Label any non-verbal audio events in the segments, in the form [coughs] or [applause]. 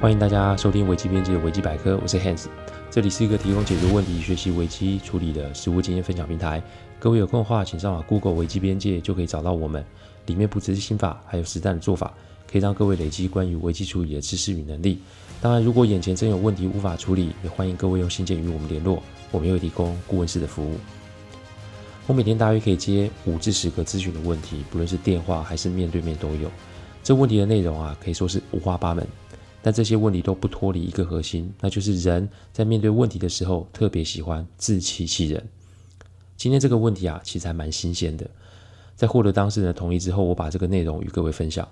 欢迎大家收听危机边界的危机百科，我是 Hans，这里是一个提供解决问题、学习危机处理的实务经验分享平台。各位有空的话，请上网 Google 危机边界就可以找到我们，里面不只是心法，还有实战的做法，可以让各位累积关于危机处理的知识与能力。当然，如果眼前真有问题无法处理，也欢迎各位用信件与我们联络，我们会提供顾问式的服务。我每天大约可以接五至十个咨询的问题，不论是电话还是面对面都有。这问题的内容啊，可以说是五花八门。但这些问题都不脱离一个核心，那就是人在面对问题的时候，特别喜欢自欺欺人。今天这个问题啊，其实还蛮新鲜的。在获得当事人的同意之后，我把这个内容与各位分享。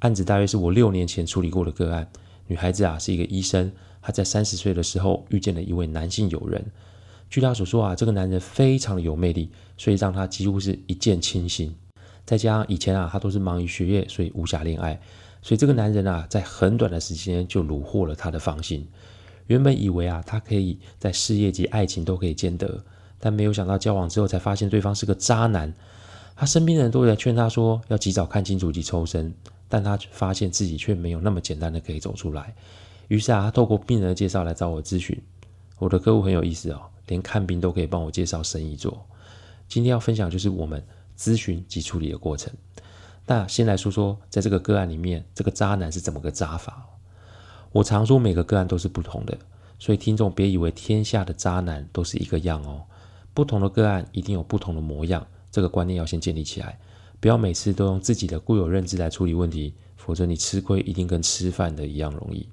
案子大约是我六年前处理过的个案。女孩子啊，是一个医生，她在三十岁的时候遇见了一位男性友人。据她所说啊，这个男人非常的有魅力，所以让她几乎是一见倾心。再加上以前啊，她都是忙于学业，所以无暇恋爱。所以这个男人啊，在很短的时间就虏获了她的芳心。原本以为啊，他可以在事业及爱情都可以兼得，但没有想到交往之后才发现对方是个渣男。他身边的人都在劝他说要及早看清楚及抽身，但他发现自己却没有那么简单的可以走出来。于是啊，他透过病人的介绍来找我咨询。我的客户很有意思哦，连看病都可以帮我介绍生意做。今天要分享就是我们咨询及处理的过程。那先来说说，在这个个案里面，这个渣男是怎么个渣法？我常说每个个案都是不同的，所以听众别以为天下的渣男都是一个样哦。不同的个案一定有不同的模样，这个观念要先建立起来，不要每次都用自己的固有认知来处理问题，否则你吃亏一定跟吃饭的一样容易。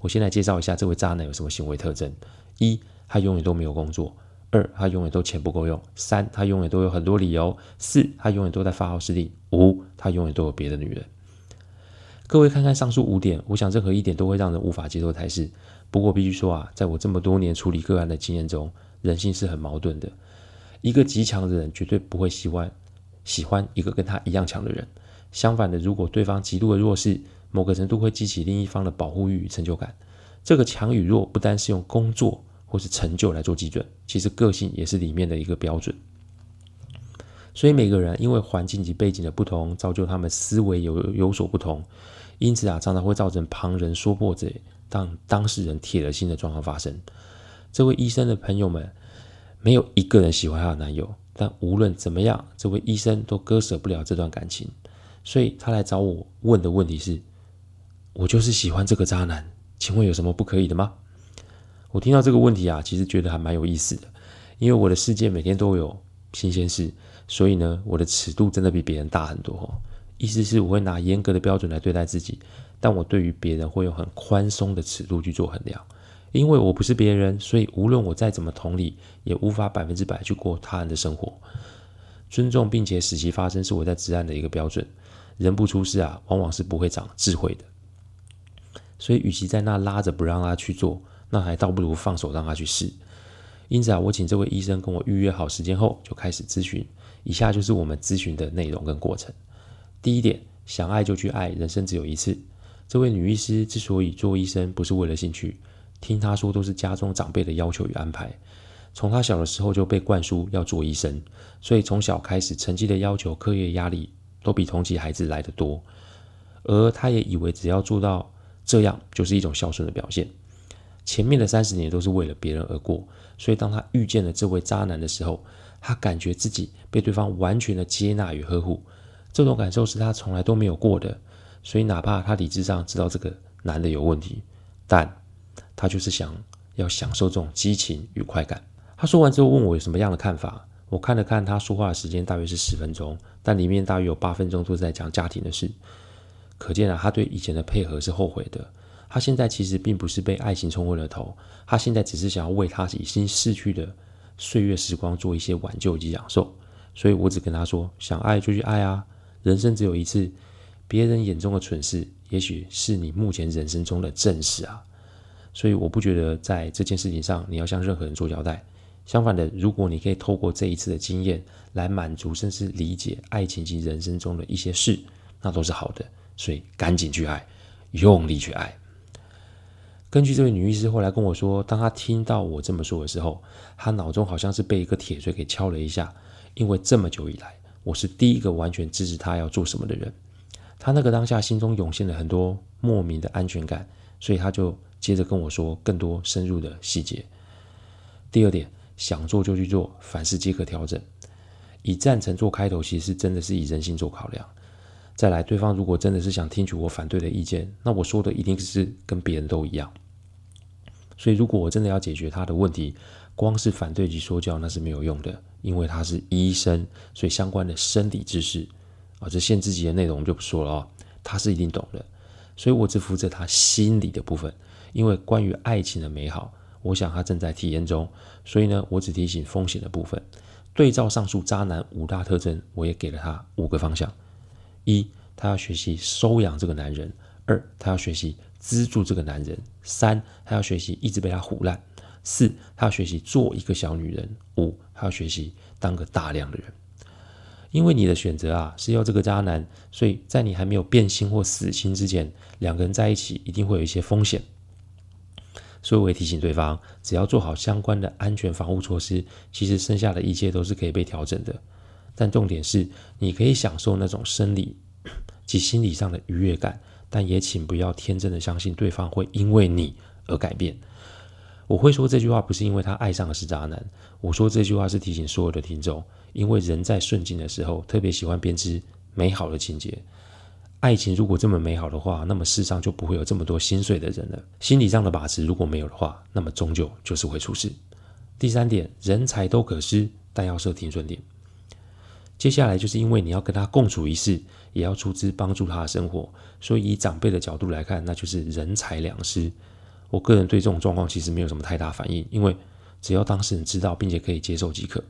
我先来介绍一下这位渣男有什么行为特征：一，他永远都没有工作。二，他永远都钱不够用；三，他永远都有很多理由；四，他永远都在发号施令；五，他永远都有别的女人。各位看看上述五点，我想任何一点都会让人无法接受才是。不过必须说啊，在我这么多年处理个案的经验中，人性是很矛盾的。一个极强的人绝对不会喜欢喜欢一个跟他一样强的人。相反的，如果对方极度的弱势，某个程度会激起另一方的保护欲与成就感。这个强与弱不单是用工作。或是成就来做基准，其实个性也是里面的一个标准。所以每个人因为环境及背景的不同，造就他们思维有有所不同，因此啊，常常会造成旁人说破嘴，当当事人铁了心的状况发生。这位医生的朋友们，没有一个人喜欢她的男友，但无论怎么样，这位医生都割舍不了这段感情，所以他来找我问的问题是：我就是喜欢这个渣男，请问有什么不可以的吗？我听到这个问题啊，其实觉得还蛮有意思的，因为我的世界每天都有新鲜事，所以呢，我的尺度真的比别人大很多。意思是我会拿严格的标准来对待自己，但我对于别人会用很宽松的尺度去做衡量，因为我不是别人，所以无论我再怎么同理，也无法百分之百去过他人的生活。尊重并且使其发生是我在职案的一个标准。人不出事啊，往往是不会长智慧的，所以与其在那拉着不让他去做。那还倒不如放手让他去试。因此啊，我请这位医生跟我预约好时间后，就开始咨询。以下就是我们咨询的内容跟过程。第一点，想爱就去爱，人生只有一次。这位女医师之所以做医生，不是为了兴趣，听她说都是家中长辈的要求与安排。从她小的时候就被灌输要做医生，所以从小开始成绩的要求、课业压力都比同级孩子来得多。而她也以为只要做到这样，就是一种孝顺的表现。前面的三十年都是为了别人而过，所以当他遇见了这位渣男的时候，他感觉自己被对方完全的接纳与呵护，这种感受是他从来都没有过的。所以哪怕他理智上知道这个男的有问题，但他就是想要享受这种激情与快感。他说完之后问我有什么样的看法，我看了看他说话的时间大约是十分钟，但里面大约有八分钟都是在讲家庭的事，可见啊，他对以前的配合是后悔的。他现在其实并不是被爱情冲昏了头，他现在只是想要为他已经逝去的岁月时光做一些挽救及享受。所以我只跟他说：想爱就去爱啊，人生只有一次，别人眼中的蠢事，也许是你目前人生中的正事啊。所以我不觉得在这件事情上你要向任何人做交代。相反的，如果你可以透过这一次的经验来满足甚至理解爱情及人生中的一些事，那都是好的。所以赶紧去爱，用力去爱。根据这位女医师后来跟我说，当她听到我这么说的时候，她脑中好像是被一个铁锤给敲了一下。因为这么久以来，我是第一个完全支持她要做什么的人。她那个当下心中涌现了很多莫名的安全感，所以她就接着跟我说更多深入的细节。第二点，想做就去做，凡事皆可调整。以赞成做开头，其实是真的是以人性做考量。再来，对方如果真的是想听取我反对的意见，那我说的一定是跟别人都一样。所以，如果我真的要解决他的问题，光是反对及说教那是没有用的，因为他是医生，所以相关的生理知识啊，这限制级的内容我们就不说了啊，他是一定懂的。所以我只负责他心理的部分，因为关于爱情的美好，我想他正在体验中，所以呢，我只提醒风险的部分。对照上述渣男五大特征，我也给了他五个方向：一，他要学习收养这个男人；二，他要学习资助这个男人；三，他要学习一直被他唬烂；四，他要学习做一个小女人；五，他要学习当个大量的人。因为你的选择啊是要这个渣男，所以在你还没有变心或死心之前，两个人在一起一定会有一些风险。所以我也提醒对方，只要做好相关的安全防护措施，其实剩下的一切都是可以被调整的。但重点是，你可以享受那种生理 [coughs] 及心理上的愉悦感，但也请不要天真的相信对方会因为你而改变。我会说这句话，不是因为他爱上的是渣男，我说这句话是提醒所有的听众。因为人在顺境的时候，特别喜欢编织美好的情节。爱情如果这么美好的话，那么世上就不会有这么多心碎的人了。心理上的把持如果没有的话，那么终究就是会出事。第三点，人才都可失，但要设停损点。接下来就是因为你要跟他共处一室，也要出资帮助他的生活，所以以长辈的角度来看，那就是人财两失。我个人对这种状况其实没有什么太大反应，因为只要当事人知道并且可以接受即可。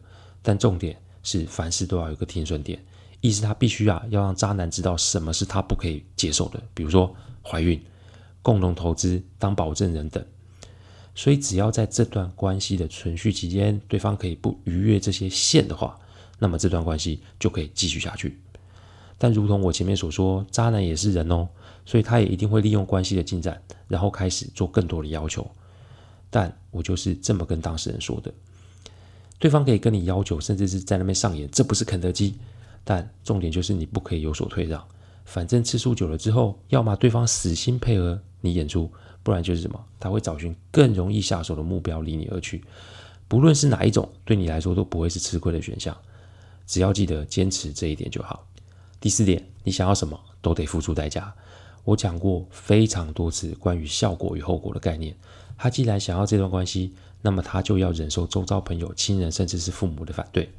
但重点。是凡事都要有个停损点，意思他必须啊要让渣男知道什么是他不可以接受的，比如说怀孕、共同投资、当保证人等。所以只要在这段关系的存续期间，对方可以不逾越这些线的话，那么这段关系就可以继续下去。但如同我前面所说，渣男也是人哦，所以他也一定会利用关系的进展，然后开始做更多的要求。但我就是这么跟当事人说的。对方可以跟你要求，甚至是在那边上演，这不是肯德基。但重点就是你不可以有所退让。反正次数久了之后，要么对方死心配合你演出，不然就是什么，他会找寻更容易下手的目标离你而去。不论是哪一种，对你来说都不会是吃亏的选项。只要记得坚持这一点就好。第四点，你想要什么都得付出代价。我讲过非常多次关于效果与后果的概念。他既然想要这段关系，那么他就要忍受周遭朋友、亲人，甚至是父母的反对。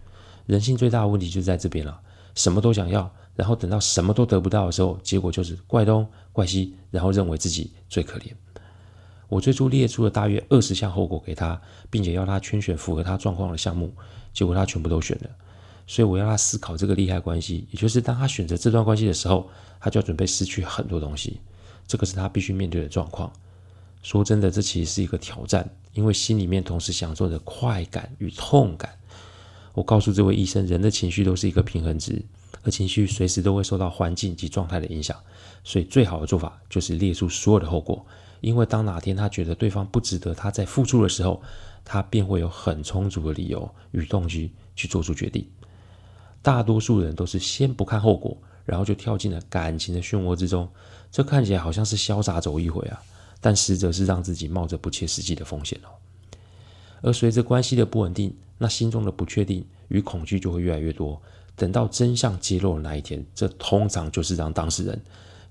人性最大的问题就在这边了，什么都想要，然后等到什么都得不到的时候，结果就是怪东怪西，然后认为自己最可怜。我最初列出了大约二十项后果给他，并且要他圈选符合他状况的项目，结果他全部都选了。所以我要他思考这个利害关系，也就是当他选择这段关系的时候，他就要准备失去很多东西。这个是他必须面对的状况。说真的，这其实是一个挑战，因为心里面同时享受着快感与痛感。我告诉这位医生，人的情绪都是一个平衡值，而情绪随时都会受到环境及状态的影响。所以，最好的做法就是列出所有的后果，因为当哪天他觉得对方不值得他在付出的时候，他便会有很充足的理由与动机去做出决定。大多数人都是先不看后果，然后就跳进了感情的漩涡之中，这看起来好像是潇洒走一回啊。但实则是让自己冒着不切实际的风险哦。而随着关系的不稳定，那心中的不确定与恐惧就会越来越多。等到真相揭露的那一天，这通常就是让当事人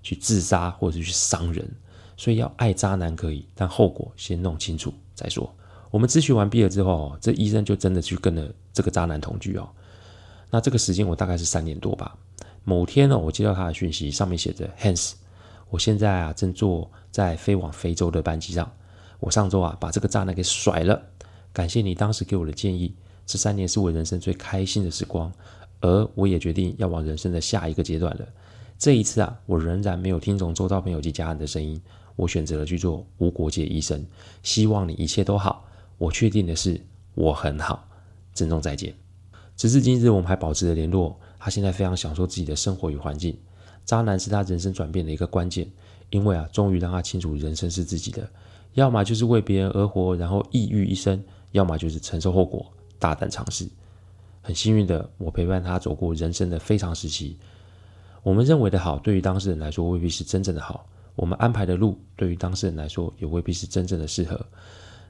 去自杀或者去伤人。所以要爱渣男可以，但后果先弄清楚再说。我们咨询完毕了之后，这医生就真的去跟了这个渣男同居哦。那这个时间我大概是三年多吧。某天呢，我接到他的讯息，上面写着 Hans。我现在啊，正坐在飞往非洲的班机上。我上周啊，把这个渣男给甩了。感谢你当时给我的建议。这三年是我人生最开心的时光，而我也决定要往人生的下一个阶段了。这一次啊，我仍然没有听从周遭朋友及家人的声音，我选择了去做无国界医生。希望你一切都好。我确定的是，我很好。珍重再见。直至今日，我们还保持着联络。他现在非常享受自己的生活与环境。渣男是他人生转变的一个关键，因为啊，终于让他清楚人生是自己的，要么就是为别人而活，然后抑郁一生，要么就是承受后果，大胆尝试。很幸运的，我陪伴他走过人生的非常时期。我们认为的好，对于当事人来说未必是真正的好。我们安排的路对于当事人来说也未必是真正的适合。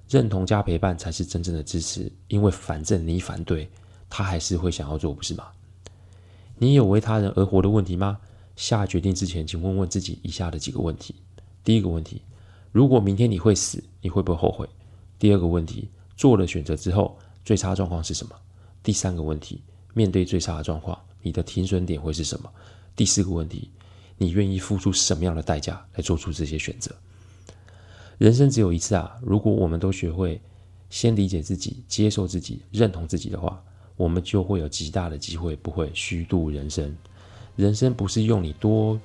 认同加陪伴才是真正的支持，因为反正你反对，他还是会想要做，不是吗？你有为他人而活的问题吗？下决定之前，请问问自己以下的几个问题：第一个问题，如果明天你会死，你会不会后悔？第二个问题，做了选择之后，最差状况是什么？第三个问题，面对最差的状况，你的停损点会是什么？第四个问题，你愿意付出什么样的代价来做出这些选择？人生只有一次啊！如果我们都学会先理解自己、接受自己、认同自己的话，我们就会有极大的机会不会虚度人生。人生不是用你多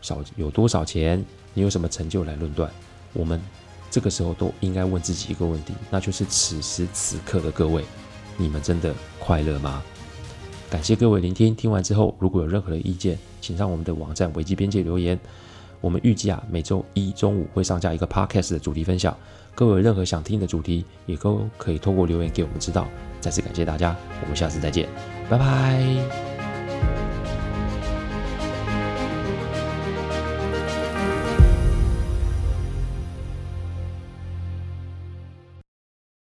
少有多少钱，你有什么成就来论断。我们这个时候都应该问自己一个问题，那就是此时此刻的各位，你们真的快乐吗？感谢各位聆听，听完之后如果有任何的意见，请上我们的网站维基边界留言。我们预计啊，每周一中午会上架一个 podcast 的主题分享。各位有任何想听的主题，也都可以透过留言给我们知道。再次感谢大家，我们下次再见，拜拜。